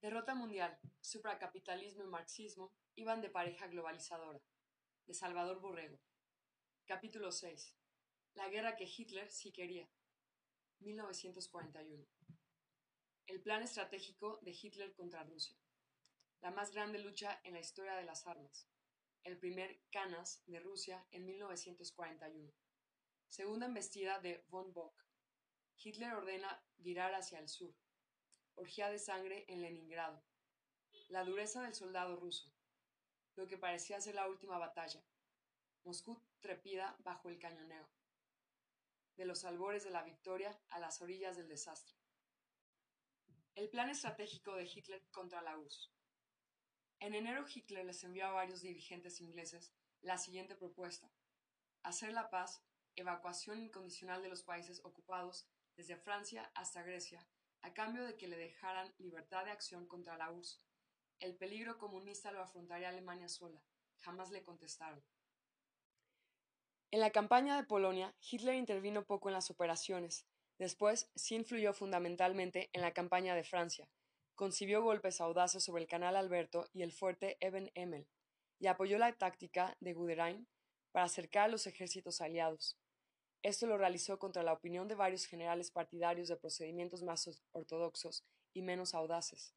Derrota mundial, supracapitalismo y marxismo iban de pareja globalizadora. De Salvador Borrego. Capítulo 6. La guerra que Hitler sí quería. 1941. El plan estratégico de Hitler contra Rusia. La más grande lucha en la historia de las armas. El primer Canas de Rusia en 1941. Segunda embestida de von Bock. Hitler ordena virar hacia el sur orgía de sangre en Leningrado, la dureza del soldado ruso, lo que parecía ser la última batalla. Moscú trepida bajo el cañoneo, de los albores de la victoria a las orillas del desastre. El plan estratégico de Hitler contra la URSS. En enero Hitler les envió a varios dirigentes ingleses la siguiente propuesta. Hacer la paz, evacuación incondicional de los países ocupados desde Francia hasta Grecia a cambio de que le dejaran libertad de acción contra la URSS. El peligro comunista lo afrontaría Alemania sola. Jamás le contestaron. En la campaña de Polonia, Hitler intervino poco en las operaciones. Después, sí influyó fundamentalmente en la campaña de Francia. Concibió golpes audaces sobre el canal Alberto y el fuerte Eben Emmel, y apoyó la táctica de Guderian para acercar a los ejércitos aliados. Esto lo realizó contra la opinión de varios generales partidarios de procedimientos más ortodoxos y menos audaces.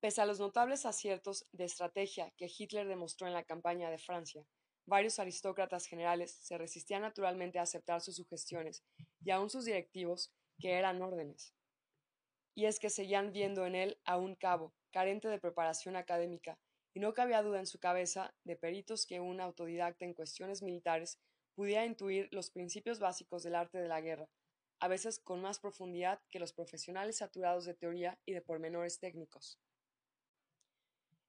Pese a los notables aciertos de estrategia que Hitler demostró en la campaña de Francia, varios aristócratas generales se resistían naturalmente a aceptar sus sugestiones y aun sus directivos, que eran órdenes. Y es que seguían viendo en él a un cabo, carente de preparación académica, y no cabía duda en su cabeza de peritos que un autodidacta en cuestiones militares pudiera intuir los principios básicos del arte de la guerra, a veces con más profundidad que los profesionales saturados de teoría y de pormenores técnicos.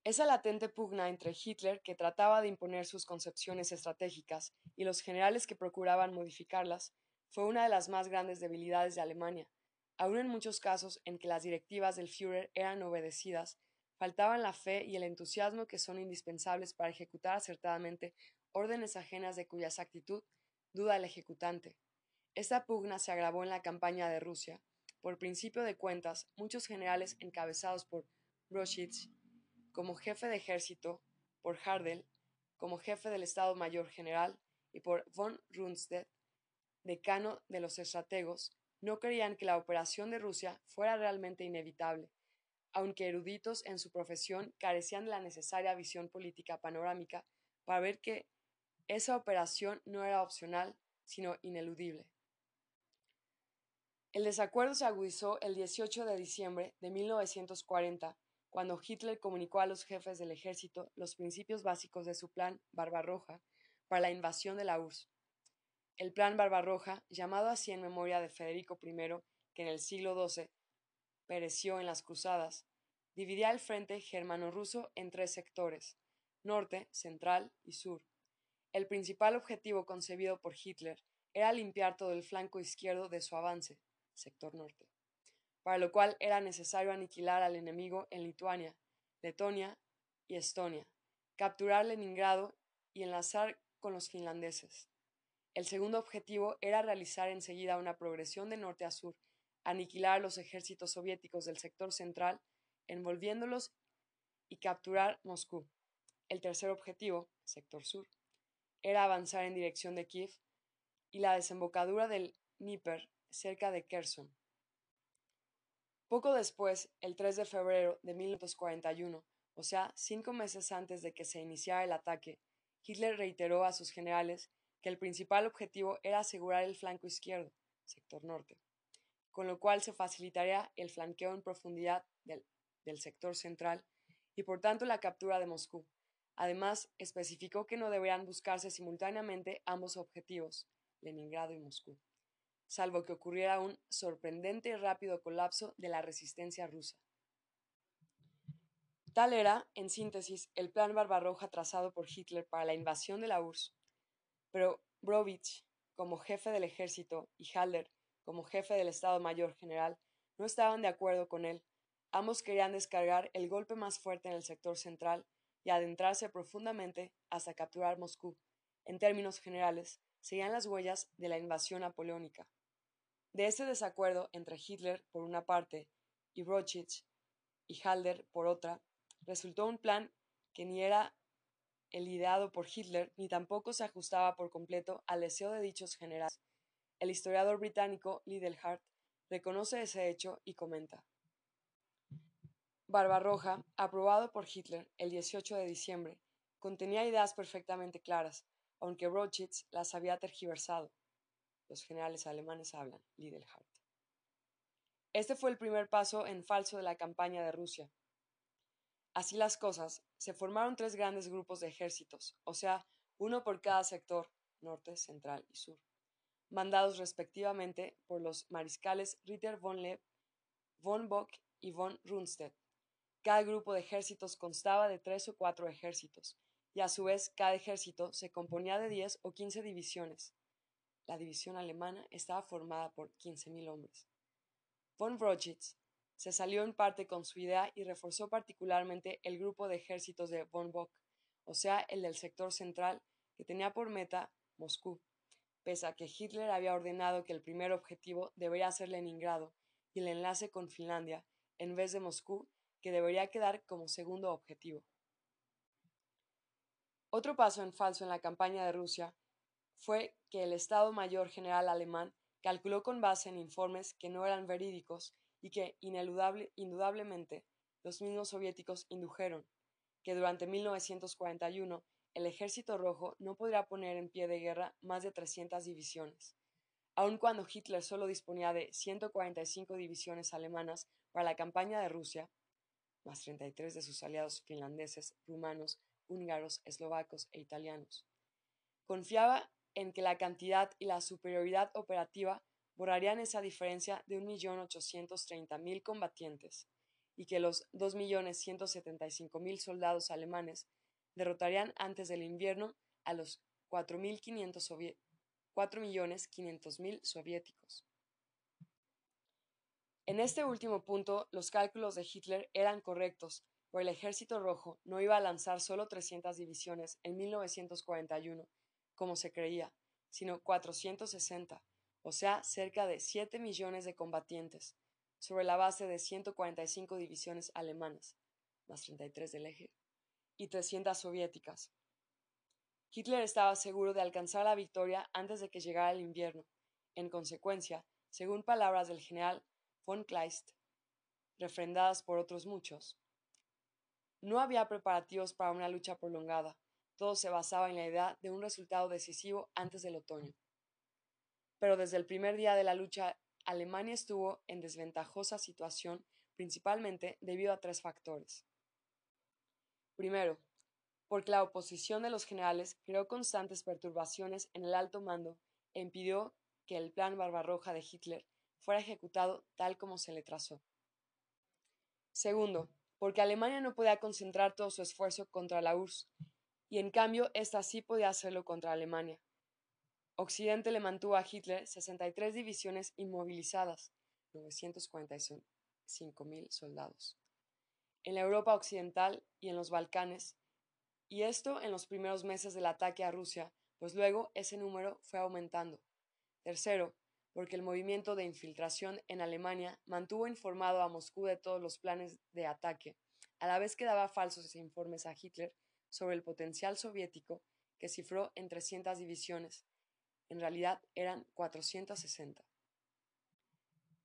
Esa latente pugna entre Hitler, que trataba de imponer sus concepciones estratégicas, y los generales que procuraban modificarlas, fue una de las más grandes debilidades de Alemania. Aun en muchos casos en que las directivas del Führer eran obedecidas, faltaban la fe y el entusiasmo que son indispensables para ejecutar acertadamente órdenes ajenas de cuya exactitud duda el ejecutante. Esta pugna se agravó en la campaña de Rusia. Por principio de cuentas, muchos generales encabezados por Broschitz como jefe de ejército, por Hardel como jefe del Estado Mayor General y por von Rundstedt, decano de los estrategos, no creían que la operación de Rusia fuera realmente inevitable, aunque eruditos en su profesión carecían de la necesaria visión política panorámica para ver que esa operación no era opcional, sino ineludible. El desacuerdo se agudizó el 18 de diciembre de 1940, cuando Hitler comunicó a los jefes del ejército los principios básicos de su plan Barbarroja para la invasión de la URSS. El plan Barbarroja, llamado así en memoria de Federico I, que en el siglo XII pereció en las cruzadas, dividía el frente germano-ruso en tres sectores, norte, central y sur. El principal objetivo concebido por Hitler era limpiar todo el flanco izquierdo de su avance, sector norte, para lo cual era necesario aniquilar al enemigo en Lituania, Letonia y Estonia, capturar Leningrado y enlazar con los finlandeses. El segundo objetivo era realizar enseguida una progresión de norte a sur, aniquilar los ejércitos soviéticos del sector central, envolviéndolos y capturar Moscú. El tercer objetivo, sector sur, era avanzar en dirección de Kiev y la desembocadura del Dnieper cerca de Kherson. Poco después, el 3 de febrero de 1941, o sea, cinco meses antes de que se iniciara el ataque, Hitler reiteró a sus generales que el principal objetivo era asegurar el flanco izquierdo, sector norte, con lo cual se facilitaría el flanqueo en profundidad del, del sector central y por tanto la captura de Moscú. Además, especificó que no deberían buscarse simultáneamente ambos objetivos, Leningrado y Moscú, salvo que ocurriera un sorprendente y rápido colapso de la resistencia rusa. Tal era, en síntesis, el plan Barbarroja trazado por Hitler para la invasión de la URSS. Pero Brovich, como jefe del ejército, y Halder, como jefe del Estado Mayor General, no estaban de acuerdo con él. Ambos querían descargar el golpe más fuerte en el sector central y adentrarse profundamente hasta capturar Moscú. En términos generales, seguían las huellas de la invasión napoleónica. De este desacuerdo entre Hitler, por una parte, y Brochitz, y Halder, por otra, resultó un plan que ni era el ideado por Hitler ni tampoco se ajustaba por completo al deseo de dichos generales. El historiador británico Hart reconoce ese hecho y comenta. Barbarroja, aprobado por Hitler el 18 de diciembre, contenía ideas perfectamente claras, aunque Rochitz las había tergiversado. Los generales alemanes hablan, Hart. Este fue el primer paso en falso de la campaña de Rusia. Así las cosas, se formaron tres grandes grupos de ejércitos, o sea, uno por cada sector, norte, central y sur, mandados respectivamente por los mariscales Ritter von Leeb, von Bock y von Rundstedt. Cada grupo de ejércitos constaba de tres o cuatro ejércitos, y a su vez cada ejército se componía de diez o quince divisiones. La división alemana estaba formada por quince mil hombres. Von Brockwitz se salió en parte con su idea y reforzó particularmente el grupo de ejércitos de von Bock, o sea, el del sector central, que tenía por meta Moscú, pese a que Hitler había ordenado que el primer objetivo debería ser Leningrado y el enlace con Finlandia, en vez de Moscú, que debería quedar como segundo objetivo. Otro paso en falso en la campaña de Rusia fue que el Estado Mayor General alemán calculó con base en informes que no eran verídicos y que, indudablemente, los mismos soviéticos indujeron, que durante 1941 el Ejército Rojo no podría poner en pie de guerra más de 300 divisiones. Aun cuando Hitler solo disponía de 145 divisiones alemanas para la campaña de Rusia, más 33 de sus aliados finlandeses, rumanos, húngaros, eslovacos e italianos. Confiaba en que la cantidad y la superioridad operativa borrarían esa diferencia de 1.830.000 combatientes y que los 2.175.000 soldados alemanes derrotarían antes del invierno a los 4.500.000 soviéticos. En este último punto, los cálculos de Hitler eran correctos, pues el Ejército Rojo no iba a lanzar solo 300 divisiones en 1941, como se creía, sino 460, o sea, cerca de 7 millones de combatientes, sobre la base de 145 divisiones alemanas, más 33 del eje, y 300 soviéticas. Hitler estaba seguro de alcanzar la victoria antes de que llegara el invierno. En consecuencia, según palabras del general von Kleist, refrendadas por otros muchos, no había preparativos para una lucha prolongada, todo se basaba en la idea de un resultado decisivo antes del otoño. Pero desde el primer día de la lucha, Alemania estuvo en desventajosa situación principalmente debido a tres factores. Primero, porque la oposición de los generales creó constantes perturbaciones en el alto mando e impidió que el plan Barbarroja de Hitler fuera ejecutado tal como se le trazó. Segundo, porque Alemania no podía concentrar todo su esfuerzo contra la URSS y en cambio ésta sí podía hacerlo contra Alemania. Occidente le mantuvo a Hitler 63 divisiones inmovilizadas, 945.000 soldados, en la Europa occidental y en los Balcanes, y esto en los primeros meses del ataque a Rusia, pues luego ese número fue aumentando. Tercero, porque el movimiento de infiltración en Alemania mantuvo informado a Moscú de todos los planes de ataque, a la vez que daba falsos informes a Hitler sobre el potencial soviético que cifró en 300 divisiones. En realidad eran 460.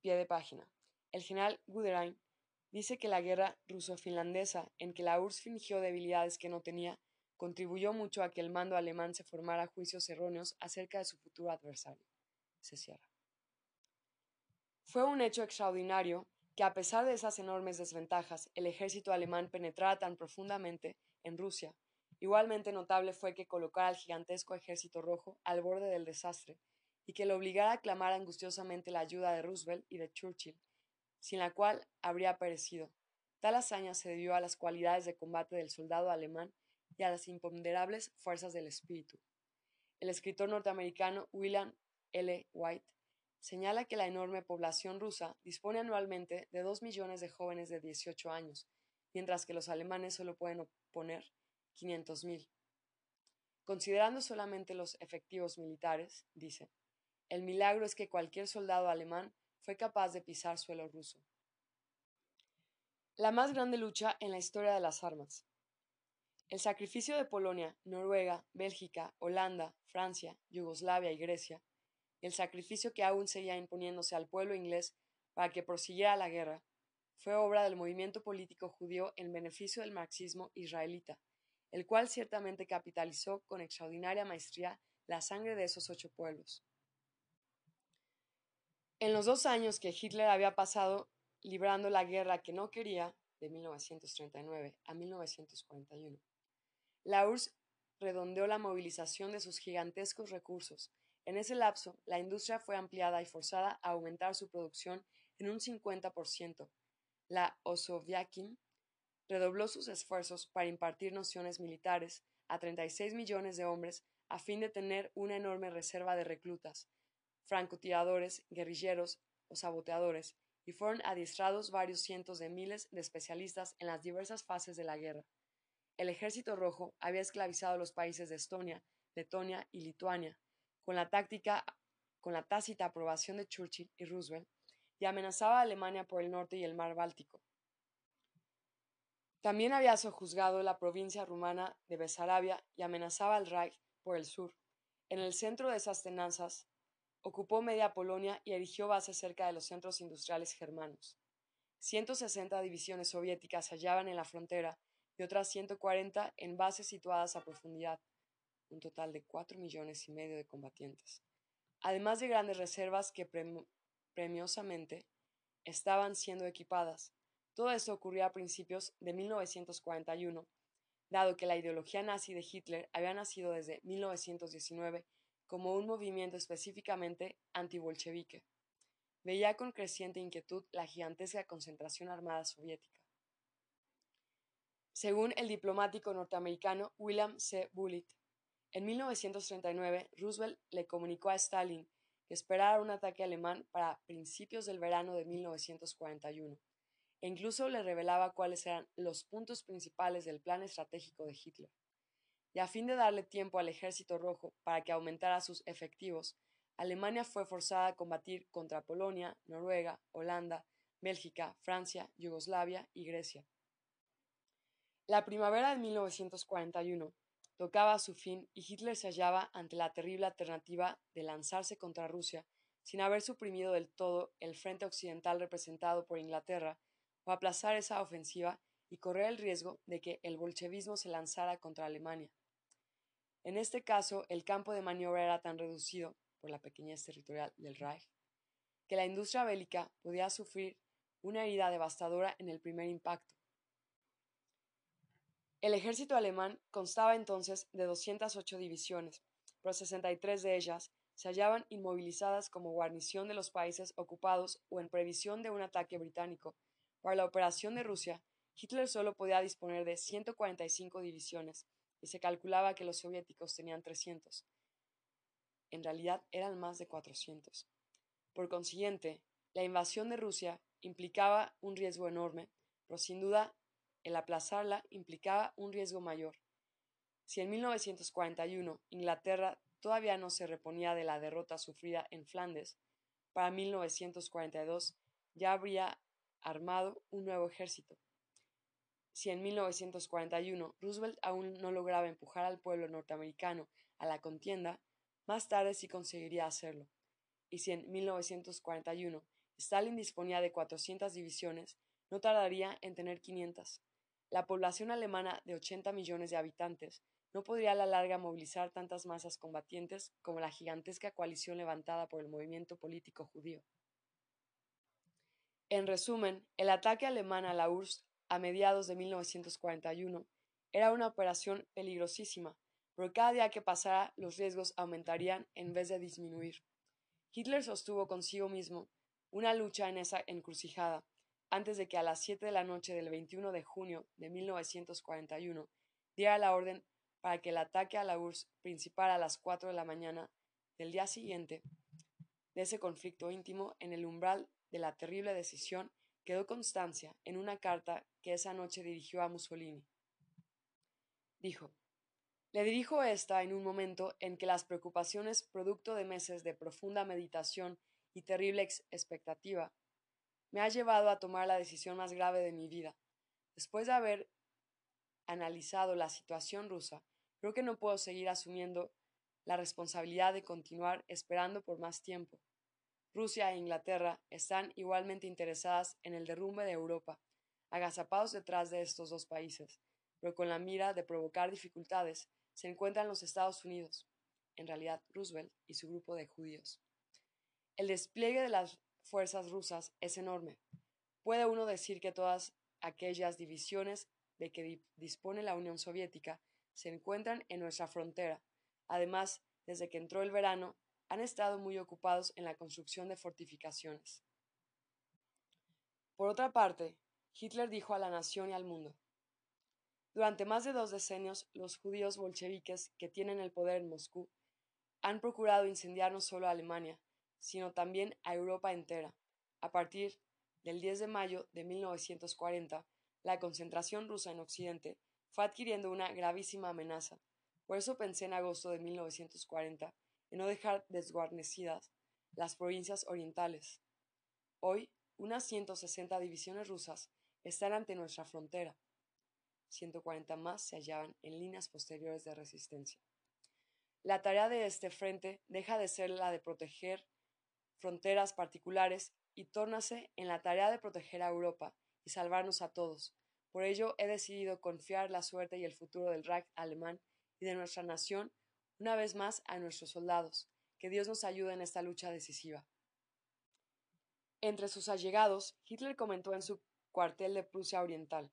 Pie de página. El general Guderian dice que la guerra ruso-finlandesa, en que la URSS fingió debilidades que no tenía, contribuyó mucho a que el mando alemán se formara juicios erróneos acerca de su futuro adversario. Se cierra. Fue un hecho extraordinario que a pesar de esas enormes desventajas, el ejército alemán penetrara tan profundamente en Rusia. Igualmente notable fue que colocara al gigantesco ejército rojo al borde del desastre y que lo obligara a clamar angustiosamente la ayuda de Roosevelt y de Churchill, sin la cual habría perecido. Tal hazaña se debió a las cualidades de combate del soldado alemán y a las imponderables fuerzas del espíritu. El escritor norteamericano William L. White señala que la enorme población rusa dispone anualmente de dos millones de jóvenes de 18 años, mientras que los alemanes solo pueden oponer 500.000. Considerando solamente los efectivos militares, dice, el milagro es que cualquier soldado alemán fue capaz de pisar suelo ruso. La más grande lucha en la historia de las armas. El sacrificio de Polonia, Noruega, Bélgica, Holanda, Francia, Yugoslavia y Grecia, el sacrificio que aún seguía imponiéndose al pueblo inglés para que prosiguiera la guerra, fue obra del movimiento político judío en beneficio del marxismo israelita, el cual ciertamente capitalizó con extraordinaria maestría la sangre de esos ocho pueblos. En los dos años que Hitler había pasado librando la guerra que no quería, de 1939 a 1941, la URSS redondeó la movilización de sus gigantescos recursos. En ese lapso, la industria fue ampliada y forzada a aumentar su producción en un 50%. La Osoviakin redobló sus esfuerzos para impartir nociones militares a 36 millones de hombres a fin de tener una enorme reserva de reclutas, francotiradores, guerrilleros o saboteadores, y fueron adiestrados varios cientos de miles de especialistas en las diversas fases de la guerra. El Ejército Rojo había esclavizado los países de Estonia, Letonia y Lituania, con la táctica, con la tácita aprobación de Churchill y Roosevelt, y amenazaba a Alemania por el norte y el mar Báltico. También había sojuzgado la provincia rumana de Besarabia y amenazaba al Reich por el sur. En el centro de esas tenazas ocupó media Polonia y erigió bases cerca de los centros industriales germanos. 160 divisiones soviéticas se hallaban en la frontera y otras 140 en bases situadas a profundidad, un total de 4 millones y medio de combatientes, además de grandes reservas que premiosamente estaban siendo equipadas. Todo esto ocurrió a principios de 1941, dado que la ideología nazi de Hitler había nacido desde 1919 como un movimiento específicamente antibolchevique. Veía con creciente inquietud la gigantesca concentración armada soviética. Según el diplomático norteamericano William C. Bullitt, en 1939 Roosevelt le comunicó a Stalin que esperara un ataque alemán para principios del verano de 1941 e incluso le revelaba cuáles eran los puntos principales del plan estratégico de Hitler y a fin de darle tiempo al ejército rojo para que aumentara sus efectivos, Alemania fue forzada a combatir contra Polonia, Noruega, Holanda, Bélgica, Francia, Yugoslavia y Grecia. La primavera de 1941 tocaba a su fin y Hitler se hallaba ante la terrible alternativa de lanzarse contra Rusia sin haber suprimido del todo el frente occidental representado por Inglaterra o aplazar esa ofensiva y correr el riesgo de que el bolchevismo se lanzara contra Alemania. En este caso, el campo de maniobra era tan reducido por la pequeñez territorial del Reich que la industria bélica podía sufrir una herida devastadora en el primer impacto. El ejército alemán constaba entonces de 208 divisiones, pero 63 de ellas se hallaban inmovilizadas como guarnición de los países ocupados o en previsión de un ataque británico. Para la operación de Rusia, Hitler solo podía disponer de 145 divisiones, y se calculaba que los soviéticos tenían 300. En realidad eran más de 400. Por consiguiente, la invasión de Rusia implicaba un riesgo enorme, pero sin duda el aplazarla implicaba un riesgo mayor. Si en 1941 Inglaterra todavía no se reponía de la derrota sufrida en Flandes, para 1942 ya habría armado un nuevo ejército, si en 1941 Roosevelt aún no lograba empujar al pueblo norteamericano a la contienda, más tarde sí conseguiría hacerlo. Y si en 1941 Stalin disponía de 400 divisiones, no tardaría en tener 500. La población alemana de 80 millones de habitantes no podría a la larga movilizar tantas masas combatientes como la gigantesca coalición levantada por el movimiento político judío. En resumen, el ataque alemán a la URSS a mediados de 1941 era una operación peligrosísima, pero cada día que pasara los riesgos aumentarían en vez de disminuir. Hitler sostuvo consigo mismo una lucha en esa encrucijada, antes de que a las 7 de la noche del 21 de junio de 1941 diera la orden para que el ataque a la URSS principara a las 4 de la mañana del día siguiente de ese conflicto íntimo en el umbral de la terrible decisión quedó constancia en una carta que esa noche dirigió a Mussolini. Dijo, le dirijo esta en un momento en que las preocupaciones producto de meses de profunda meditación y terrible expectativa me ha llevado a tomar la decisión más grave de mi vida, Después de haber analizado la situación rusa, creo que no puedo seguir asumiendo la responsabilidad de continuar esperando por más tiempo. Rusia e Inglaterra están igualmente interesadas en el derrumbe de Europa, agazapados detrás de estos dos países, pero con la mira de provocar dificultades se encuentran los Estados Unidos, en realidad Roosevelt y su grupo de judíos. El despliegue de las fuerzas rusas es enorme. Puede uno decir que todas aquellas divisiones de que dispone la Unión Soviética se encuentran en nuestra frontera. Además, desde que entró el verano, han estado muy ocupados en la construcción de fortificaciones. Por otra parte, Hitler dijo a la nación y al mundo, durante más de dos decenios, los judíos bolcheviques que tienen el poder en Moscú han procurado incendiar no solo a Alemania, sino también a Europa entera. A partir del 10 de mayo de 1940, la concentración rusa en Occidente fue adquiriendo una gravísima amenaza. Por eso pensé en agosto de 1940 en no dejar desguarnecidas las provincias orientales. Hoy, unas 160 divisiones rusas están ante nuestra frontera. 140 más se hallaban en líneas posteriores de resistencia. La tarea de este frente deja de ser la de proteger fronteras particulares y tórnase en la tarea de proteger a Europa y salvarnos a todos. Por ello he decidido confiar la suerte y el futuro del Reich alemán y de nuestra nación una vez más a nuestros soldados. Que Dios nos ayude en esta lucha decisiva. Entre sus allegados, Hitler comentó en su cuartel de Prusia Oriental.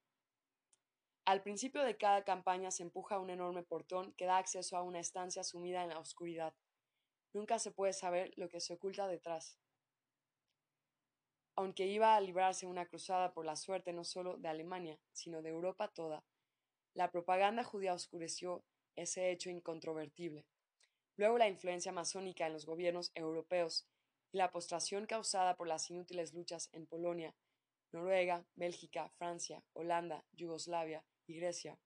Al principio de cada campaña se empuja un enorme portón que da acceso a una estancia sumida en la oscuridad. Nunca se puede saber lo que se oculta detrás aunque iba a librarse una cruzada por la suerte no solo de Alemania, sino de Europa toda. La propaganda judía oscureció ese hecho incontrovertible. Luego la influencia masónica en los gobiernos europeos y la postración causada por las inútiles luchas en Polonia, Noruega, Bélgica, Francia, Holanda, Yugoslavia y Grecia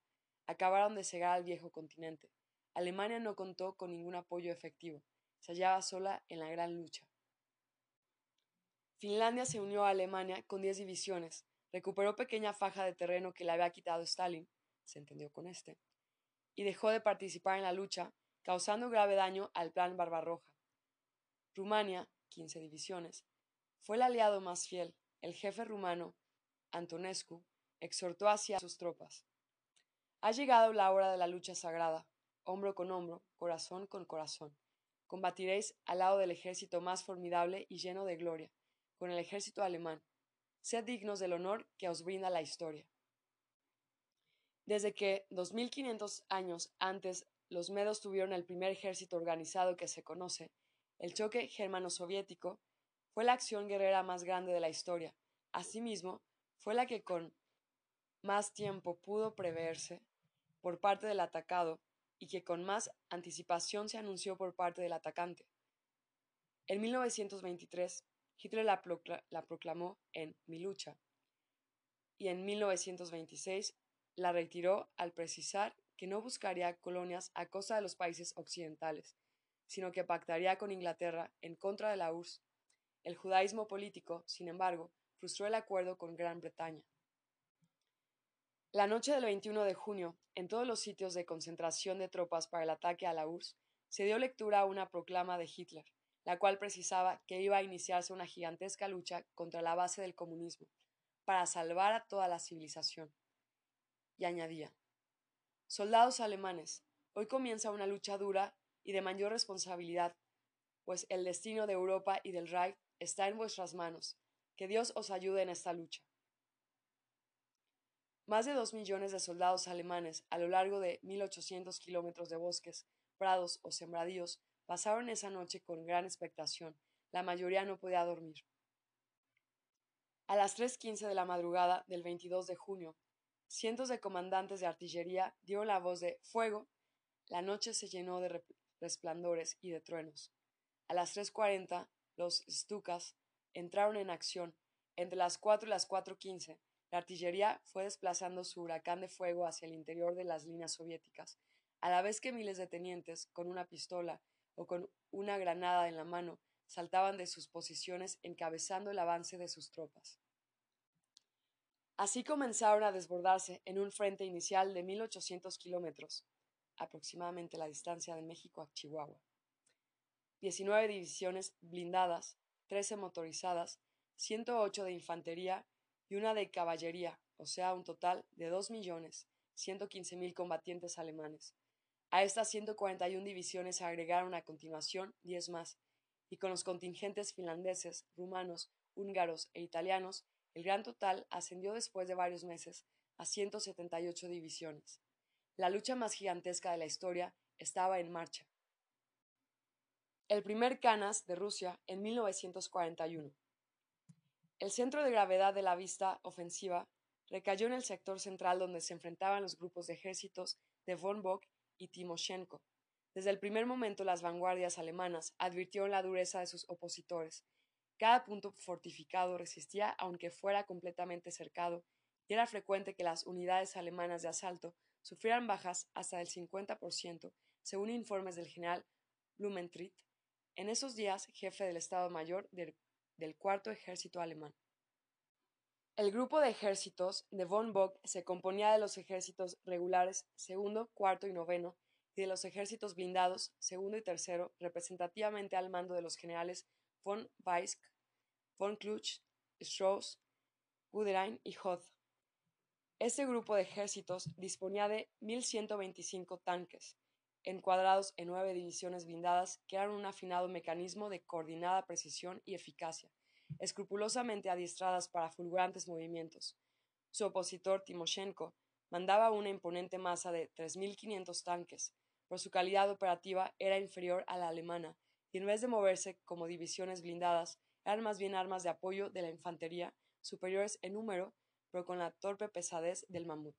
acabaron de cegar al viejo continente. Alemania no contó con ningún apoyo efectivo, se hallaba sola en la gran lucha. Finlandia se unió a Alemania con diez divisiones, recuperó pequeña faja de terreno que le había quitado Stalin, se entendió con este, y dejó de participar en la lucha, causando grave daño al plan Barbarroja. Rumania, quince divisiones, fue el aliado más fiel. El jefe rumano, Antonescu, exhortó hacia sus tropas. Ha llegado la hora de la lucha sagrada, hombro con hombro, corazón con corazón. Combatiréis al lado del ejército más formidable y lleno de gloria, con el ejército alemán. Sed dignos del honor que os brinda la historia. Desde que, 2500 años antes, los medos tuvieron el primer ejército organizado que se conoce, el choque germano-soviético fue la acción guerrera más grande de la historia. Asimismo, fue la que con más tiempo pudo preverse por parte del atacado y que con más anticipación se anunció por parte del atacante. En 1923, Hitler la, proclamó en Mi lucha y en 1926 la retiró al precisar que no buscaría colonias a costa de los países occidentales, sino que pactaría con Inglaterra en contra de la URSS. El judaísmo político, sin embargo, frustró el acuerdo con Gran Bretaña. La noche del 21 de junio, en todos los sitios de concentración de tropas para el ataque a la URSS, se dio lectura a una proclama de Hitler, la cual precisaba que iba a iniciarse una gigantesca lucha contra la base del comunismo, para salvar a toda la civilización. Y añadía, Soldados alemanes, hoy comienza una lucha dura y de mayor responsabilidad, pues el destino de Europa y del Reich está en vuestras manos. Que Dios os ayude en esta lucha. Más de dos millones de soldados alemanes a lo largo de 1.800 kilómetros de bosques, prados o sembradíos Pasaron esa noche con gran expectación. La mayoría no podía dormir. A las 3.15 de la madrugada del 22 de junio, cientos de comandantes de artillería dieron la voz de fuego. La noche se llenó de resplandores y de truenos. A las 3.40, los Stukas entraron en acción. Entre las 4 y las 4.15, la artillería fue desplazando su huracán de fuego hacia el interior de las líneas soviéticas, a la vez que miles de tenientes, con una pistola o con una granada en la mano, saltaban de sus posiciones encabezando el avance de sus tropas. Así comenzaron a desbordarse en un frente inicial de 1.800 kilómetros, aproximadamente la distancia de México a Chihuahua. 19 divisiones blindadas, 13 motorizadas, 108 de infantería y una de caballería, o sea, un total de 2.115.000 combatientes alemanes. A estas 141 divisiones se agregaron a continuación 10 más, y con los contingentes finlandeses, rumanos, húngaros e italianos, el gran total ascendió después de varios meses a 178 divisiones. La lucha más gigantesca de la historia estaba en marcha. El primer Canas de Rusia en 1941. El centro de gravedad de la vista ofensiva recayó en el sector central donde se enfrentaban los grupos de ejércitos de von Bock y Timoshenko. Desde el primer momento las vanguardias alemanas advirtieron la dureza de sus opositores. Cada punto fortificado resistía aunque fuera completamente cercado, y era frecuente que las unidades alemanas de asalto sufrieran bajas hasta del 50%, según informes del general Blumentritt, en esos días jefe del Estado Mayor del, del Cuarto Ejército Alemán. El grupo de ejércitos de von Bock se componía de los ejércitos regulares segundo, cuarto y noveno, y de los ejércitos blindados segundo y tercero, representativamente al mando de los generales von Weisk, von Kluch, Strauss, Guderian y Hoth. Este grupo de ejércitos disponía de 1.125 tanques, encuadrados en nueve divisiones blindadas que eran un afinado mecanismo de coordinada precisión y eficacia, escrupulosamente adiestradas para fulgurantes movimientos. Su opositor Timoshenko mandaba una imponente masa de 3.500 tanques. Por su calidad operativa era inferior a la alemana, y en vez de moverse como divisiones blindadas, eran más bien armas de apoyo de la infantería, superiores en número, pero con la torpe pesadez del mamut.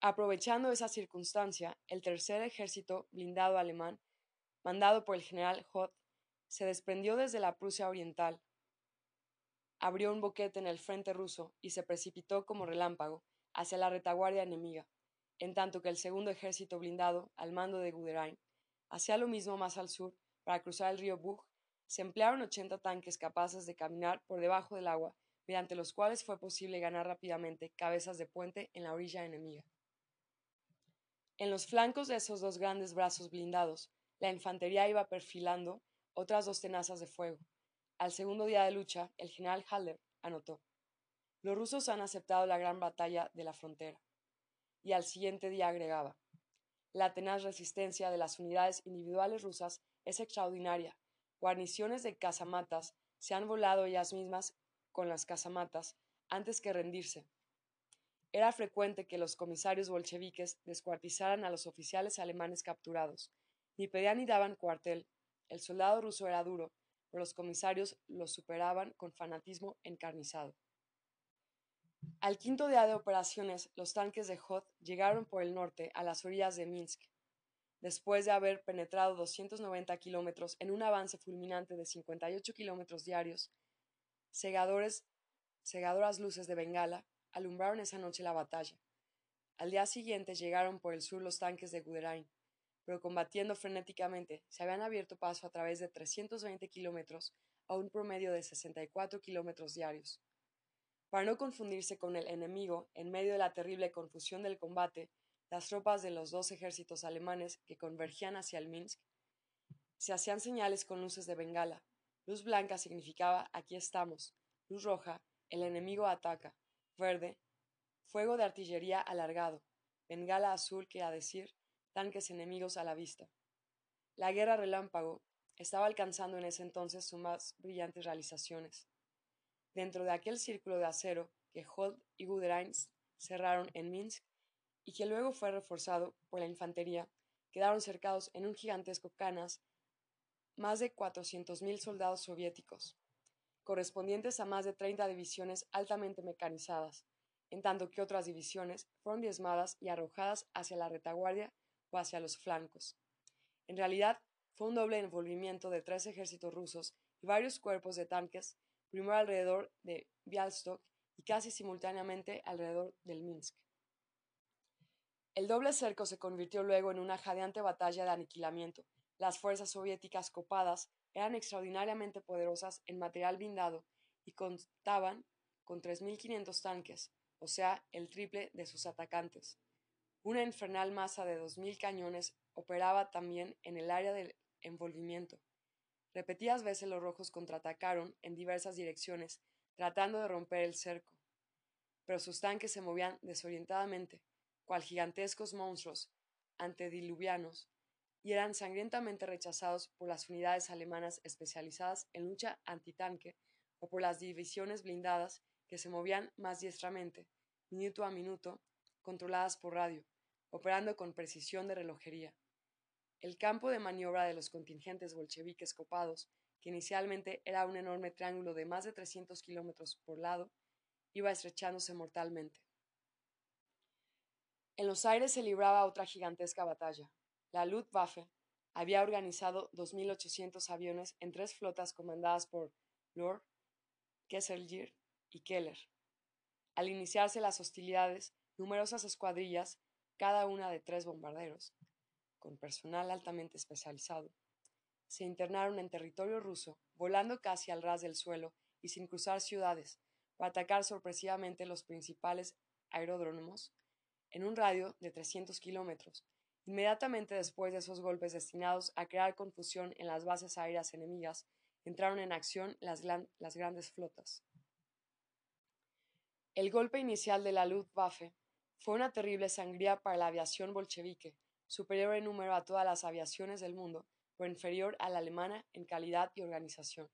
Aprovechando esa circunstancia, el tercer ejército blindado alemán, mandado por el general Hoth, se desprendió desde la Prusia Oriental, abrió un boquete en el frente ruso y se precipitó como relámpago hacia la retaguardia enemiga, en tanto que el segundo ejército blindado, al mando de Guderian, hacía lo mismo más al sur para cruzar el río Bug, se emplearon 80 tanques capaces de caminar por debajo del agua, mediante los cuales fue posible ganar rápidamente cabezas de puente en la orilla enemiga. En los flancos de esos dos grandes brazos blindados, la infantería iba perfilando otras dos tenazas de fuego. Al segundo día de lucha, el general Haller anotó: Los rusos han aceptado la gran batalla de la frontera. Y al siguiente día agregaba: La tenaz resistencia de las unidades individuales rusas es extraordinaria. Guarniciones de casamatas se han volado ellas mismas con las casamatas antes que rendirse. Era frecuente que los comisarios bolcheviques descuartizaran a los oficiales alemanes capturados. Ni pedían ni daban cuartel, el soldado ruso era duro, pero los comisarios lo superaban con fanatismo encarnizado. Al quinto día de operaciones, los tanques de Hoth llegaron por el norte a las orillas de Minsk. Después de haber penetrado 290 kilómetros en un avance fulminante de 58 kilómetros diarios, segadores, segadoras luces de Bengala alumbraron esa noche la batalla. Al día siguiente llegaron por el sur los tanques de Guderian, pero combatiendo frenéticamente, se habían abierto paso a través de 320 kilómetros a un promedio de 64 kilómetros diarios. Para no confundirse con el enemigo, en medio de la terrible confusión del combate, las tropas de los dos ejércitos alemanes que convergían hacia el Minsk se hacían señales con luces de bengala. Luz blanca significaba aquí estamos, luz roja, el enemigo ataca, verde, fuego de artillería alargado, bengala azul a decir tanques enemigos a la vista. La guerra relámpago estaba alcanzando en ese entonces sus más brillantes realizaciones. Dentro de aquel círculo de acero que Holt y Guderian cerraron en Minsk y que luego fue reforzado por la infantería, quedaron cercados en un gigantesco canas más de 400.000 soldados soviéticos, correspondientes a más de 30 divisiones altamente mecanizadas, en tanto que otras divisiones fueron diezmadas y arrojadas hacia la retaguardia o hacia los flancos. En realidad, fue un doble envolvimiento de tres ejércitos rusos y varios cuerpos de tanques, primero alrededor de Bialstok y casi simultáneamente alrededor del Minsk. El doble cerco se convirtió luego en una jadeante batalla de aniquilamiento. Las fuerzas soviéticas copadas eran extraordinariamente poderosas en material blindado y contaban con 3.500 tanques, o sea, el triple de sus atacantes. Una infernal masa de 2.000 cañones operaba también en el área del envolvimiento. Repetidas veces los rojos contraatacaron en diversas direcciones, tratando de romper el cerco. Pero sus tanques se movían desorientadamente, cual gigantescos monstruos antediluvianos, y eran sangrientamente rechazados por las unidades alemanas especializadas en lucha antitanque o por las divisiones blindadas que se movían más diestramente, minuto a minuto, controladas por radio, operando con precisión de relojería. El campo de maniobra de los contingentes bolcheviques copados, que inicialmente era un enorme triángulo de más de 300 kilómetros por lado, iba estrechándose mortalmente. En los aires se libraba otra gigantesca batalla. La Luftwaffe había organizado 2.800 aviones en tres flotas comandadas por Lord, Kesselgir y Keller. Al iniciarse las hostilidades, numerosas escuadrillas, cada una de tres bombarderos, con personal altamente especializado, se internaron en territorio ruso, volando casi al ras del suelo y sin cruzar ciudades, para atacar sorpresivamente los principales aeródromos en un radio de 300 kilómetros. Inmediatamente después de esos golpes destinados a crear confusión en las bases aéreas enemigas, entraron en acción las, grandes flotas. El golpe inicial de la Luftwaffe fue una terrible sangría para la aviación bolchevique, superior en número a todas las aviaciones del mundo, pero inferior a la alemana en calidad y organización.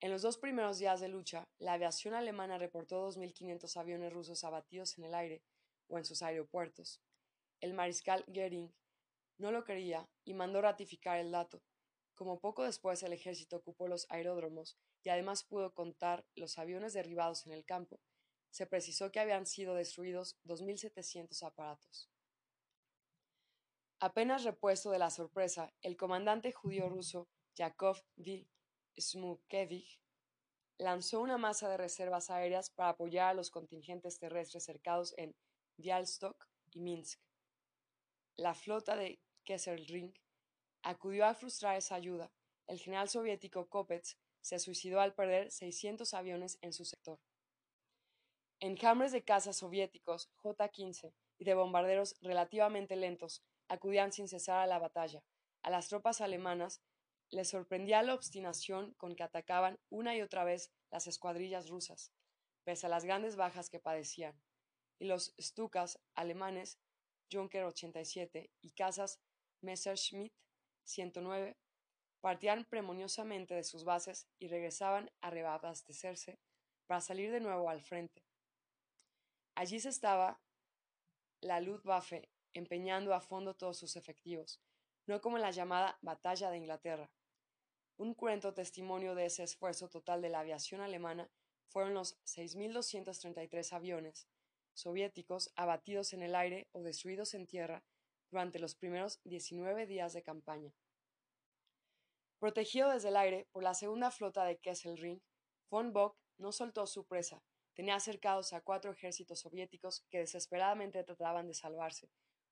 En los dos primeros días de lucha, la aviación alemana reportó 2.500 aviones rusos abatidos en el aire o en sus aeropuertos. El mariscal Goering no lo creía y mandó ratificar el dato. Como poco después el ejército ocupó los aeródromos y además pudo contar los aviones derribados en el campo, se precisó que habían sido destruidos 2.700 aparatos. Apenas repuesto de la sorpresa, el comandante judío ruso Yakov V. Smukevich lanzó una masa de reservas aéreas para apoyar a los contingentes terrestres cercados en Bialystok y Minsk. La flota de Kesselring acudió a frustrar esa ayuda. El general soviético Kopets se suicidó al perder 600 aviones en su sector. Enjambres de cazas soviéticos J-15 y de bombarderos relativamente lentos acudían sin cesar a la batalla. A las tropas alemanas les sorprendía la obstinación con que atacaban una y otra vez las escuadrillas rusas, pese a las grandes bajas que padecían. Y los Stukas alemanes Junker 87 y cazas Messerschmitt 109 partían premoniosamente de sus bases y regresaban a reabastecerse para salir de nuevo al frente. Allí se estaba la Luftwaffe empeñando a fondo todos sus efectivos, no como en la llamada Batalla de Inglaterra. Un cruento testimonio de ese esfuerzo total de la aviación alemana fueron los 6.233 aviones soviéticos abatidos en el aire o destruidos en tierra durante los primeros 19 días de campaña. Protegido desde el aire por la segunda flota de Kesselring, von Bock no soltó su presa tenía cercados a cuatro ejércitos soviéticos que desesperadamente trataban de salvarse.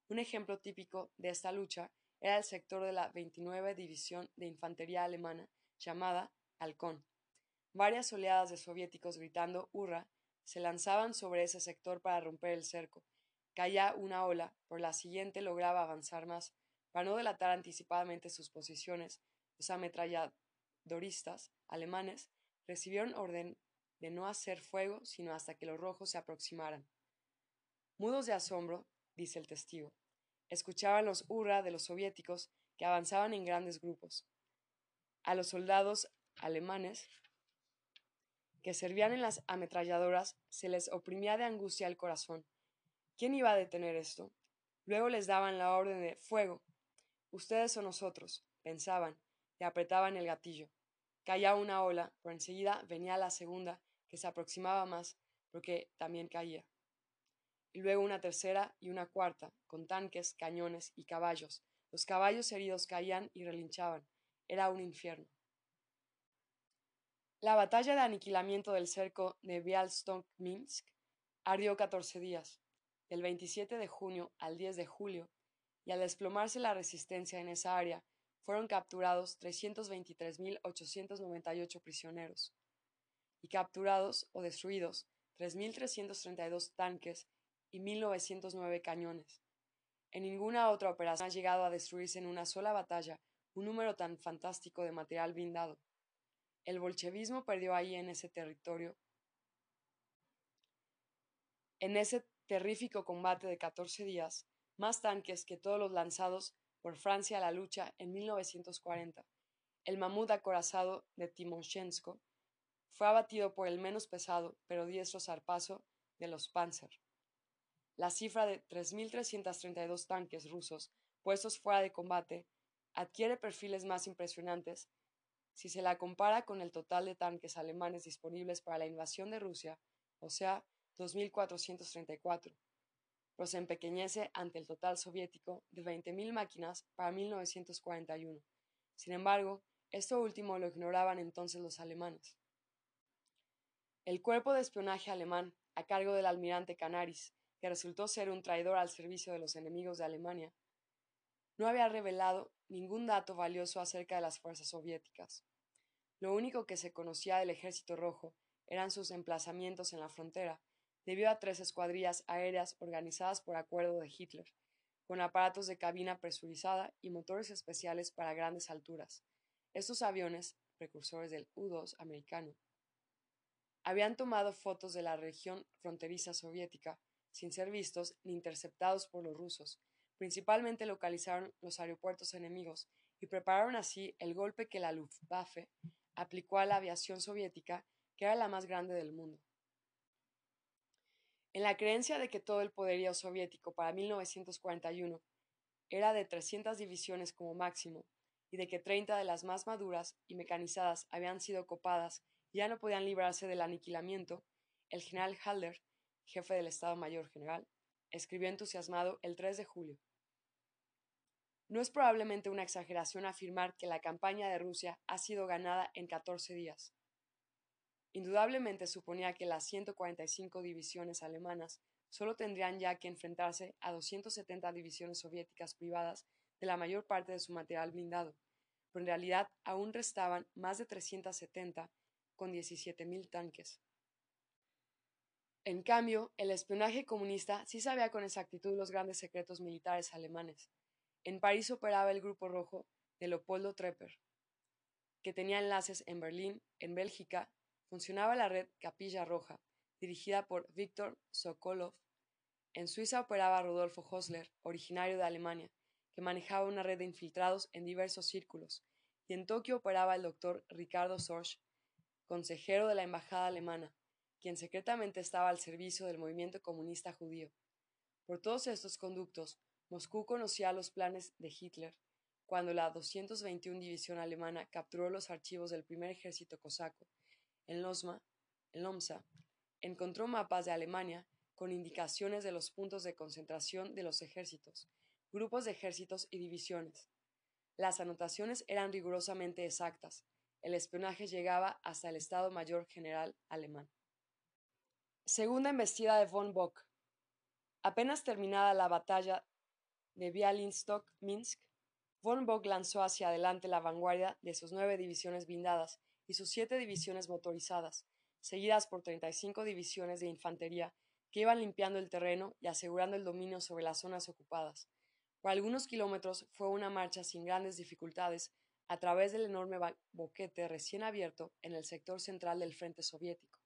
Un ejemplo típico de esta lucha era el sector de la 29 División de Infantería Alemana, llamada Halcón. Varias oleadas de soviéticos gritando ¡Hurra! Se lanzaban sobre ese sector para romper el cerco. Caía una ola, por la siguiente lograba avanzar más. Para no delatar anticipadamente sus posiciones, los ametralladoristas alemanes recibieron orden de no hacer fuego sino hasta que los rojos se aproximaran. Mudos de asombro, dice el testigo, escuchaban los hurra de los soviéticos que avanzaban en grandes grupos. A los soldados alemanes que servían en las ametralladoras se les oprimía de angustia el corazón. ¿Quién iba a detener esto? Luego les daban la orden de fuego. Ustedes o nosotros, pensaban, y apretaban el gatillo. Caía una ola, pero enseguida venía la segunda que se aproximaba más, porque también caía. Y luego una tercera y una cuarta, con tanques, cañones y caballos. Los caballos heridos caían y relinchaban. Era un infierno. La batalla de aniquilamiento del cerco de Bialystok-Minsk ardió 14 días, del 27 de junio al 10 de julio, y al desplomarse la resistencia en esa área, fueron capturados 323.898 prisioneros. y capturados o destruidos 3.332 tanques y 1.909 cañones. En ninguna otra operación ha llegado a destruirse en una sola batalla un número tan fantástico de material blindado. El bolchevismo perdió ahí en ese territorio. En ese terrífico combate de 14 días, más tanques que todos los lanzados por Francia a la lucha en 1940. El mamut acorazado de Timoshenko fue abatido por el menos pesado pero diestro zarpazo de los Panzer. La cifra de 3.332 tanques rusos puestos fuera de combate adquiere perfiles más impresionantes si se la compara con el total de tanques alemanes disponibles para la invasión de Rusia, o sea, 2.434, pero se empequeñece ante el total soviético de 20.000 máquinas para 1941. Sin embargo, esto último lo ignoraban entonces los alemanes. El cuerpo de espionaje alemán, a cargo del almirante Canaris, que resultó ser un traidor al servicio de los enemigos de Alemania, no había revelado ningún dato valioso acerca de las fuerzas soviéticas. Lo único que se conocía del Ejército Rojo eran sus emplazamientos en la frontera, debido a tres escuadrillas aéreas organizadas por acuerdo de Hitler, con aparatos de cabina presurizada y motores especiales para grandes alturas. Estos aviones, precursores del U-2 americano, habían tomado fotos de la región fronteriza soviética, sin ser vistos ni interceptados por los rusos. Principalmente localizaron los aeropuertos enemigos y prepararon así el golpe que la Luftwaffe aplicó a la aviación soviética, que era la más grande del mundo. En la creencia de que todo el poderío soviético para 1941 era de 300 divisiones como máximo, y de que 30 de las más maduras y mecanizadas habían sido copadas y ya no podían librarse del aniquilamiento, el general Halder, jefe del Estado Mayor General, escribió entusiasmado el 3 de julio. No es probablemente una exageración afirmar que la campaña de Rusia ha sido ganada en 14 días. Indudablemente suponía que las 145 divisiones alemanas solo tendrían ya que enfrentarse a 270 divisiones soviéticas privadas de la mayor parte de su material blindado, pero en realidad aún restaban más de 370 con 17.000 tanques. En cambio, el espionaje comunista sí sabía con exactitud los grandes secretos militares alemanes. En París operaba el Grupo Rojo de Leopoldo Trepper, que tenía enlaces en Berlín, en Bélgica funcionaba la red Capilla Roja, dirigida por Víctor Sokolov. En Suiza operaba Rodolfo Hosler, originario de Alemania, que manejaba una red de infiltrados en diversos círculos, y en Tokio operaba el doctor Ricardo Sorge, consejero de la embajada alemana, quien secretamente estaba al servicio del movimiento comunista judío. Por todos estos conductos, Moscú conocía los planes de Hitler cuando la 221 División Alemana capturó los archivos del primer ejército cosaco en Losma, en Lomsa, encontró mapas de Alemania con indicaciones de los puntos de concentración de los ejércitos, grupos de ejércitos y divisiones. Las anotaciones eran rigurosamente exactas. El espionaje llegaba hasta el Estado Mayor General alemán. Segunda embestida de von Bock. Apenas terminada la batalla de Bialystok-Minsk, von Bock lanzó hacia adelante la vanguardia de sus nueve divisiones blindadas y sus siete divisiones motorizadas, seguidas por 35 divisiones de infantería que iban limpiando el terreno y asegurando el dominio sobre las zonas ocupadas. Por algunos kilómetros fue una marcha sin grandes dificultades a través del enorme boquete recién abierto en el sector central del frente soviético.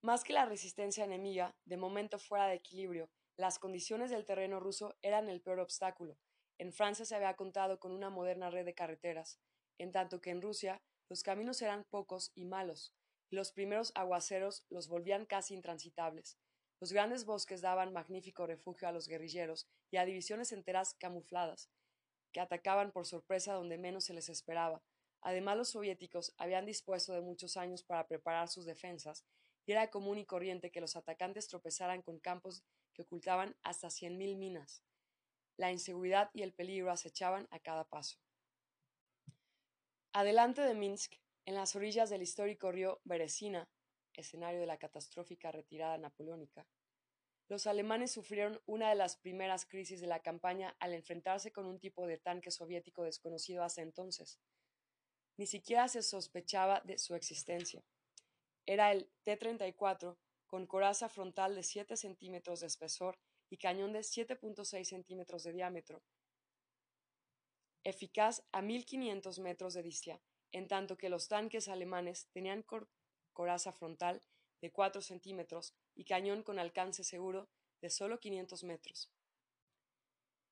Más que la resistencia enemiga, de momento fuera de equilibrio, las condiciones del terreno ruso eran el peor obstáculo. En Francia se había contado con una moderna red de carreteras, en tanto que en Rusia los caminos eran pocos y malos, y los primeros aguaceros los volvían casi intransitables. Los grandes bosques daban magnífico refugio a los guerrilleros y a divisiones enteras camufladas, que atacaban por sorpresa donde menos se les esperaba. Además, los soviéticos habían dispuesto de muchos años para preparar sus defensas, y era común y corriente que los atacantes tropezaran con campos que ocultaban hasta cien mil minas. La inseguridad y el peligro acechaban a cada paso. Adelante de Minsk, en las orillas del histórico río Beresina, escenario de la catastrófica retirada napoleónica, los alemanes sufrieron una de las primeras crisis de la campaña al enfrentarse con un tipo de tanque soviético desconocido hasta entonces. Ni siquiera se sospechaba de su existencia. Era el T-34 con coraza frontal de 7 centímetros de espesor y cañón de 7.6 centímetros de diámetro, eficaz a 1500 metros de distancia, en tanto que los tanques alemanes tenían coraza frontal de 4 centímetros y cañón con alcance seguro de solo 500 metros.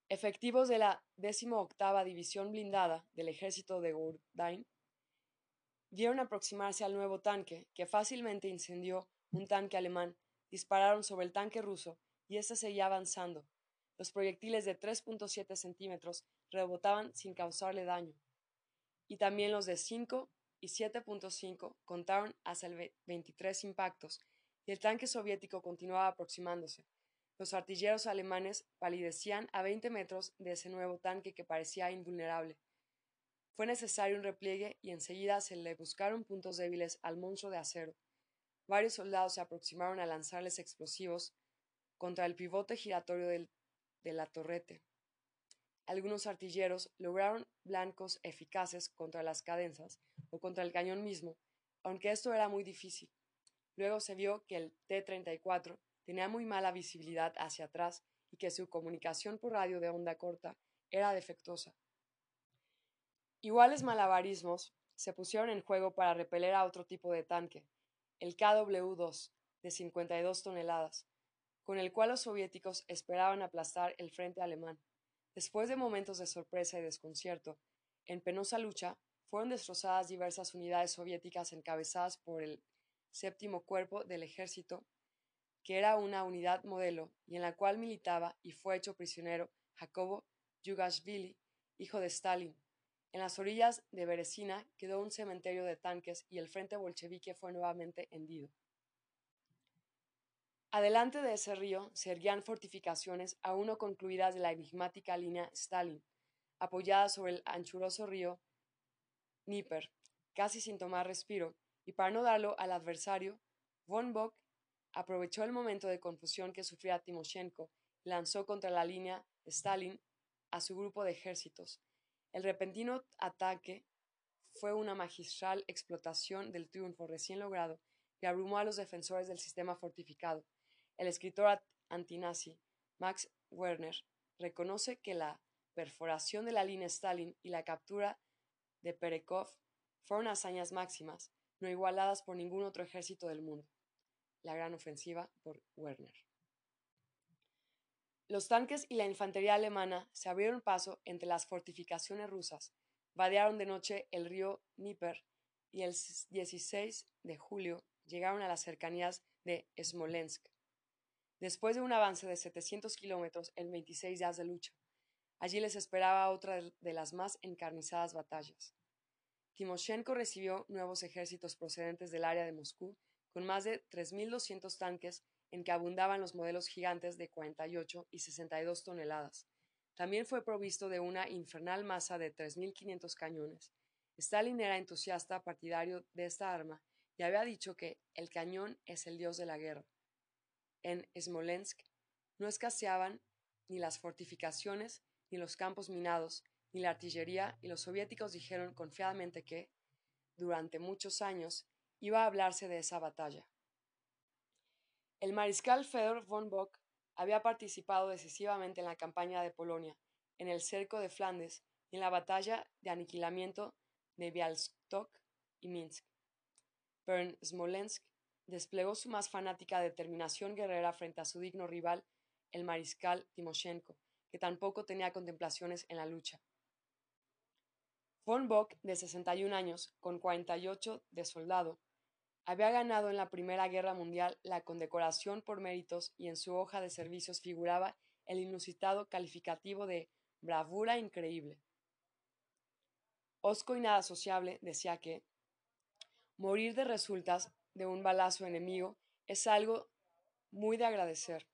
Efectivos de la 18 División Blindada del Ejército de Gourdin vieron aproximarse al nuevo tanque, que fácilmente incendió un tanque alemán, dispararon sobre el tanque ruso y éste seguía avanzando. Los proyectiles de 3.7 centímetros rebotaban sin causarle daño, y también los de 5 y 7.5 contaron hasta el 23 impactos, y el tanque soviético continuaba aproximándose. Los artilleros alemanes palidecían a 20 metros de ese nuevo tanque que parecía invulnerable. Fue necesario un repliegue y enseguida se le buscaron puntos débiles al monstruo de acero. Varios soldados se aproximaron a lanzarles explosivos contra el pivote giratorio de la torrete. Algunos artilleros lograron blancos eficaces contra las cadenzas o contra el cañón mismo, aunque esto era muy difícil. Luego se vio que el T-34 tenía muy mala visibilidad hacia atrás y que su comunicación por radio de onda corta era defectuosa. Iguales malabarismos se pusieron en juego para repeler a otro tipo de tanque, el KW-2, de 52 toneladas, con el cual los soviéticos esperaban aplastar el frente alemán. Después de momentos de sorpresa y desconcierto, en penosa lucha, fueron destrozadas diversas unidades soviéticas encabezadas por el séptimo cuerpo del ejército que era una unidad modelo y en la cual militaba y fue hecho prisionero Jacobo Yugashvili, hijo de Stalin. En las orillas de Beresina quedó un cementerio de tanques y el frente bolchevique fue nuevamente hendido. Adelante de ese río se erguían fortificaciones aún no concluidas de la enigmática línea Stalin, apoyada sobre el anchuroso río Dnieper, casi sin tomar respiro, y para no darlo al adversario, von Bock aprovechó el momento de confusión que sufría Timoshenko y lanzó contra la línea Stalin a su grupo de ejércitos. El repentino ataque fue una magistral explotación del triunfo recién logrado que abrumó a los defensores del sistema fortificado. El escritor antinazi Max Werner reconoce que la perforación de la línea Stalin y la captura de Perekov fueron hazañas máximas, no igualadas por ningún otro ejército del mundo la gran ofensiva por Werner. Los tanques y la infantería alemana se abrieron paso entre las fortificaciones rusas, vadearon de noche el río Dnieper y el 16 de julio llegaron a las cercanías de Smolensk. Después de un avance de 700 kilómetros en 26 días de lucha, allí les esperaba otra de las más encarnizadas batallas. Timoshenko recibió nuevos ejércitos procedentes del área de Moscú con más de 3.200 tanques en que abundaban los modelos gigantes de 48 y 62 toneladas. También fue provisto de una infernal masa de 3.500 cañones. Stalin era entusiasta partidario de esta arma y había dicho que el cañón es el dios de la guerra. En Smolensk no escaseaban ni las fortificaciones, ni los campos minados, ni la artillería, y los soviéticos dijeron confiadamente que, durante muchos años, iba a hablarse de esa batalla. El mariscal Fedor von Bock había participado decisivamente en la campaña de Polonia, en el cerco de Flandes y en la batalla de aniquilamiento de Bialystok y Minsk. Pero en Smolensk desplegó su más fanática determinación guerrera frente a su digno rival, el mariscal Timoshenko, que tampoco tenía contemplaciones en la lucha. Von Bock, de 61 años, con 48 de soldado, había ganado en la Primera Guerra Mundial la condecoración por méritos y en su hoja de servicios figuraba el inusitado calificativo de bravura increíble. Osco y nada sociable decía que morir de resultas de un balazo enemigo es algo muy de agradecer.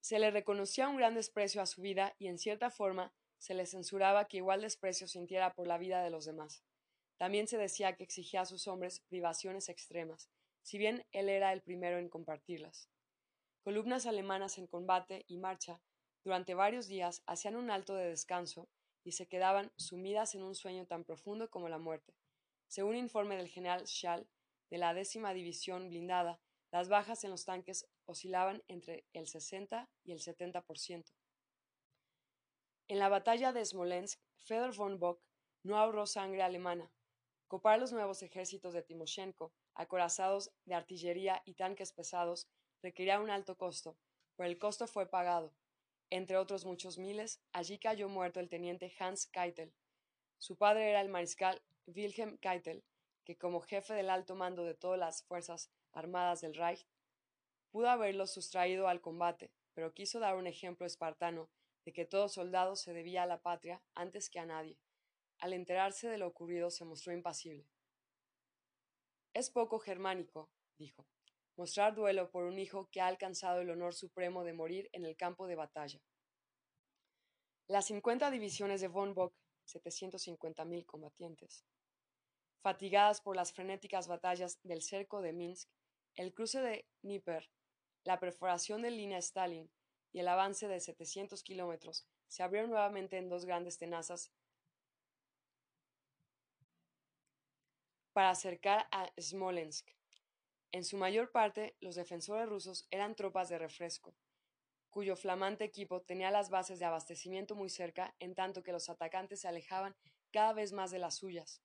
Se le reconocía un gran desprecio a su vida y en cierta forma se le censuraba que igual desprecio sintiera por la vida de los demás. También se decía que exigía a sus hombres privaciones extremas, si bien él era el primero en compartirlas. Columnas alemanas en combate y marcha durante varios días hacían un alto de descanso y se quedaban sumidas en un sueño tan profundo como la muerte. Según informe del general Schall, de la décima división blindada, las bajas en los tanques oscilaban entre el 60 y el 70%. En la batalla de Smolensk, Fedor von Bock no ahorró sangre alemana. Copar los nuevos ejércitos de Timoshenko, acorazados de artillería y tanques pesados, requería un alto costo, pero el costo fue pagado. Entre otros muchos miles, allí cayó muerto el teniente Hans Keitel. Su padre era el mariscal Wilhelm Keitel, que como jefe del alto mando de todas las fuerzas armadas del Reich, pudo haberlo sustraído al combate, pero quiso dar un ejemplo espartano de que todo soldado se debía a la patria antes que a nadie. Al enterarse de lo ocurrido se mostró impasible. Es poco germánico, dijo, mostrar duelo por un hijo que ha alcanzado el honor supremo de morir en el campo de batalla. Las 50 divisiones de von Bock, 750.000 combatientes, fatigadas por las frenéticas batallas del cerco de Minsk, el cruce de Dnieper, la perforación de línea Stalin y el avance de 700 kilómetros, se abrieron nuevamente en dos grandes tenazas para acercar a Smolensk. En su mayor parte, los defensores rusos eran tropas de refresco, cuyo flamante equipo tenía las bases de abastecimiento muy cerca, en tanto que los atacantes se alejaban cada vez más de las suyas.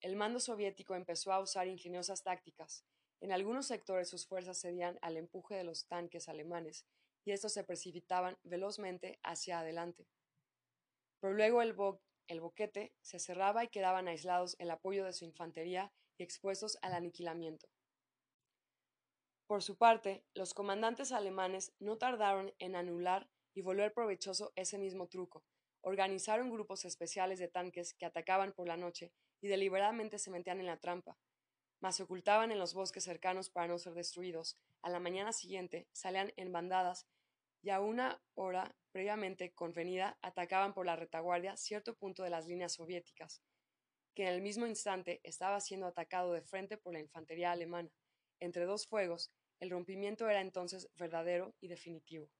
El mando soviético empezó a usar ingeniosas tácticas. En algunos sectores sus fuerzas cedían al empuje de los tanques alemanes, y estos se precipitaban velozmente hacia adelante. Pero luego el, el boquete se cerraba y quedaban aislados el apoyo de su infantería y expuestos al aniquilamiento. Por su parte, los comandantes alemanes no tardaron en anular y volver provechoso ese mismo truco. Organizaron grupos especiales de tanques que atacaban por la noche y deliberadamente se metían en la trampa, mas se ocultaban en los bosques cercanos para no ser destruidos. A la mañana siguiente salían en bandadas y a una hora previamente convenida atacaban por la retaguardia cierto punto de las líneas soviéticas, que en el mismo instante estaba siendo atacado de frente por la infantería alemana. Entre dos fuegos, el rompimiento era entonces verdadero y definitivo.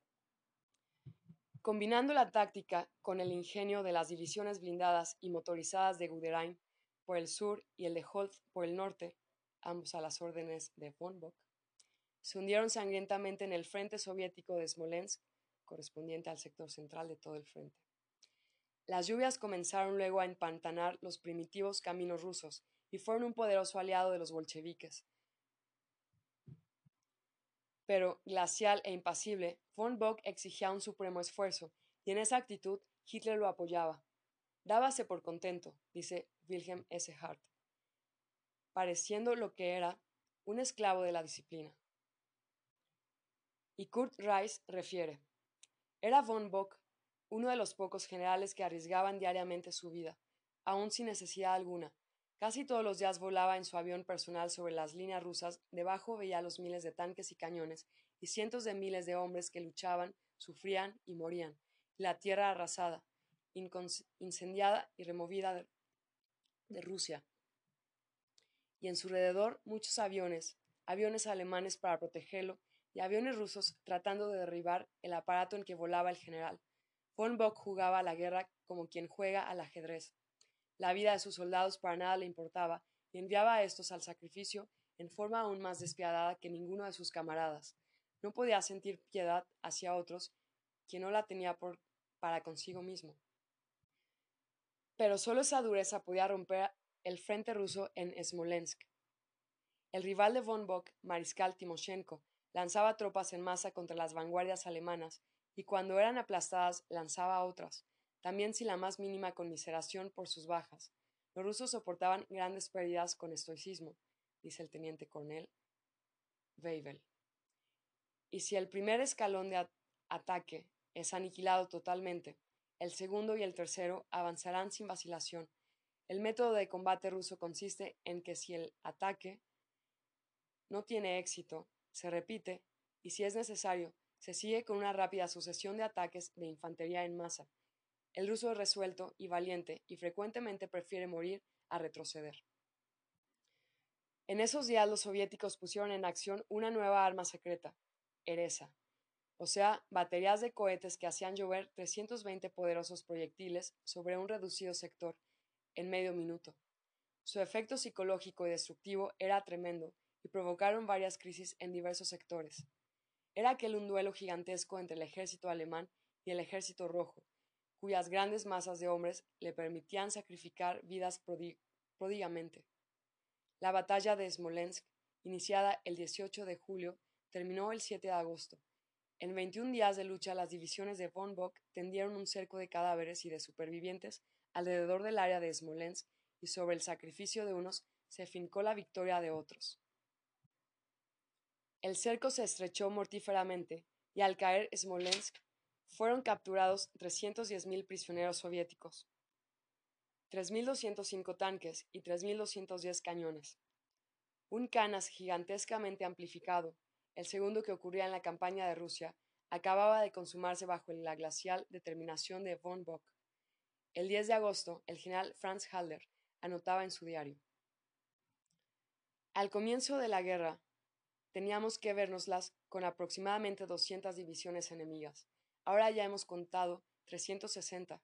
Combinando la táctica con el ingenio de las divisiones blindadas y motorizadas de Guderian por el sur y el de Holt por el norte, ambos a las órdenes de von Bock, se hundieron sangrientamente en el frente soviético de Smolensk, correspondiente al sector central de todo el frente. Las lluvias comenzaron luego a empantanar los primitivos caminos rusos y fueron un poderoso aliado de los bolcheviques. Pero, glacial e impasible, von Bock exigía un supremo esfuerzo, y en esa actitud Hitler lo apoyaba. Dábase por contento, dice Wilhelm S. Hart, pareciendo lo que era un esclavo de la disciplina. Y Kurt Reis refiere, era von Bock uno de los pocos generales que arriesgaban diariamente su vida, aun sin necesidad alguna. Casi todos los días volaba en su avión personal sobre las líneas rusas, debajo veía los miles de tanques y cañones, y cientos de miles de hombres que luchaban, sufrían y morían, la tierra arrasada, incendiada y removida de, de Rusia. Y en su alrededor muchos aviones, aviones alemanes para protegerlo y aviones rusos tratando de derribar el aparato en que volaba el general. Von Bock jugaba a la guerra como quien juega al ajedrez. La vida de sus soldados para nada le importaba y enviaba a estos al sacrificio en forma aún más despiadada que ninguno de sus camaradas. No podía sentir piedad hacia otros quien no la tenía para consigo mismo. Pero solo esa dureza podía romper el frente ruso en Smolensk. El rival de von Bock, mariscal Timoshenko, lanzaba tropas en masa contra las vanguardias alemanas, y cuando eran aplastadas lanzaba otras, también sin la más mínima conmiseración por sus bajas. Los rusos soportaban grandes pérdidas con estoicismo, dice el teniente coronel Weibel. Y si el primer escalón de ataque es aniquilado totalmente, el segundo y el tercero avanzarán sin vacilación. El método de combate ruso consiste en que si el ataque no tiene éxito, se repite y, si es necesario, se sigue con una rápida sucesión de ataques de infantería en masa. El ruso es resuelto y valiente y frecuentemente prefiere morir a retroceder. En esos días los soviéticos pusieron en acción una nueva arma secreta, Eresa. o sea, baterías de cohetes que hacían llover 320 poderosos proyectiles sobre un reducido sector en medio minuto. Su efecto psicológico y destructivo era tremendo y provocaron varias crisis en diversos sectores. Era aquel un duelo gigantesco entre el ejército alemán y el ejército rojo, cuyas grandes masas de hombres le permitían sacrificar vidas pródigamente. La batalla de Smolensk, iniciada el 18 de julio, terminó el 7 de agosto. En 21 días de lucha, las divisiones de von Bock tendieron un cerco de cadáveres y de supervivientes alrededor del área de Smolensk y sobre el sacrificio de unos se fincó la victoria de otros. El cerco se estrechó mortíferamente y al caer Smolensk fueron capturados 310.000 prisioneros soviéticos, 3.205 tanques y 3.210 cañones. Un canas gigantescamente amplificado, el segundo que ocurría en la campaña de Rusia, acababa de consumarse bajo la glacial determinación de von Bock. El 10 de agosto, el general Franz Halder anotaba en su diario. Al comienzo de la guerra, teníamos que vernoslas con aproximadamente 200 divisiones enemigas. Ahora ya hemos contado 360.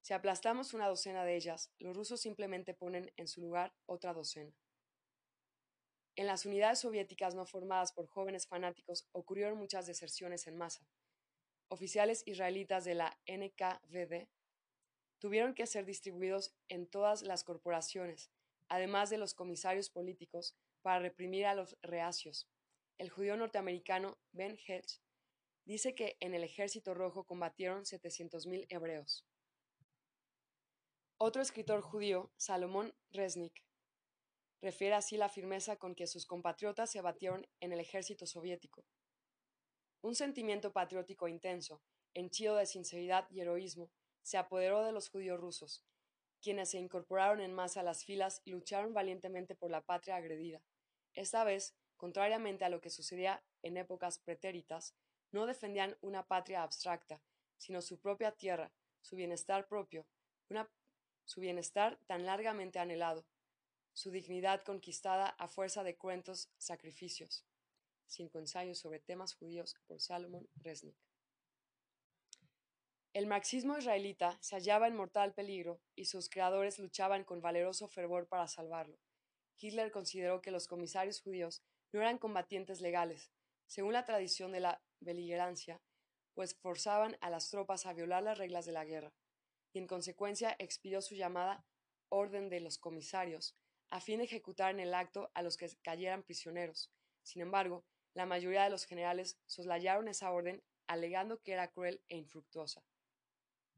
Si aplastamos una docena de ellas, los rusos simplemente ponen en su lugar otra docena. En las unidades soviéticas no formadas por jóvenes fanáticos ocurrieron muchas deserciones en masa. Oficiales israelitas de la NKVD tuvieron que ser distribuidos en todas las corporaciones, además de los comisarios políticos, para reprimir a los reacios. El judío norteamericano Ben Hedge dice que en el ejército rojo combatieron 700.000 hebreos. Otro escritor judío, Salomón Resnick, refiere así la firmeza con que sus compatriotas se batieron en el ejército soviético. Un sentimiento patriótico intenso, henchido de sinceridad y heroísmo, se apoderó de los judíos rusos, quienes se incorporaron en masa a las filas y lucharon valientemente por la patria agredida. Esta vez, contrariamente a lo que sucedía en épocas pretéritas, no defendían una patria abstracta, sino su propia tierra, su bienestar propio, su bienestar tan largamente anhelado, su dignidad conquistada a fuerza de cuentos sacrificios. Cinco ensayos sobre temas judíos por Salomon Resnick. El marxismo israelita se hallaba en mortal peligro y sus creadores luchaban con valeroso fervor para salvarlo. Hitler consideró que los comisarios judíos no eran combatientes legales, según la tradición de la beligerancia, pues forzaban a las tropas a violar las reglas de la guerra, y en consecuencia expidió su llamada Orden de los Comisarios, a fin de ejecutar en el acto a los que cayeran prisioneros. Sin embargo, la mayoría de los generales soslayaron esa orden alegando que era cruel e infructuosa.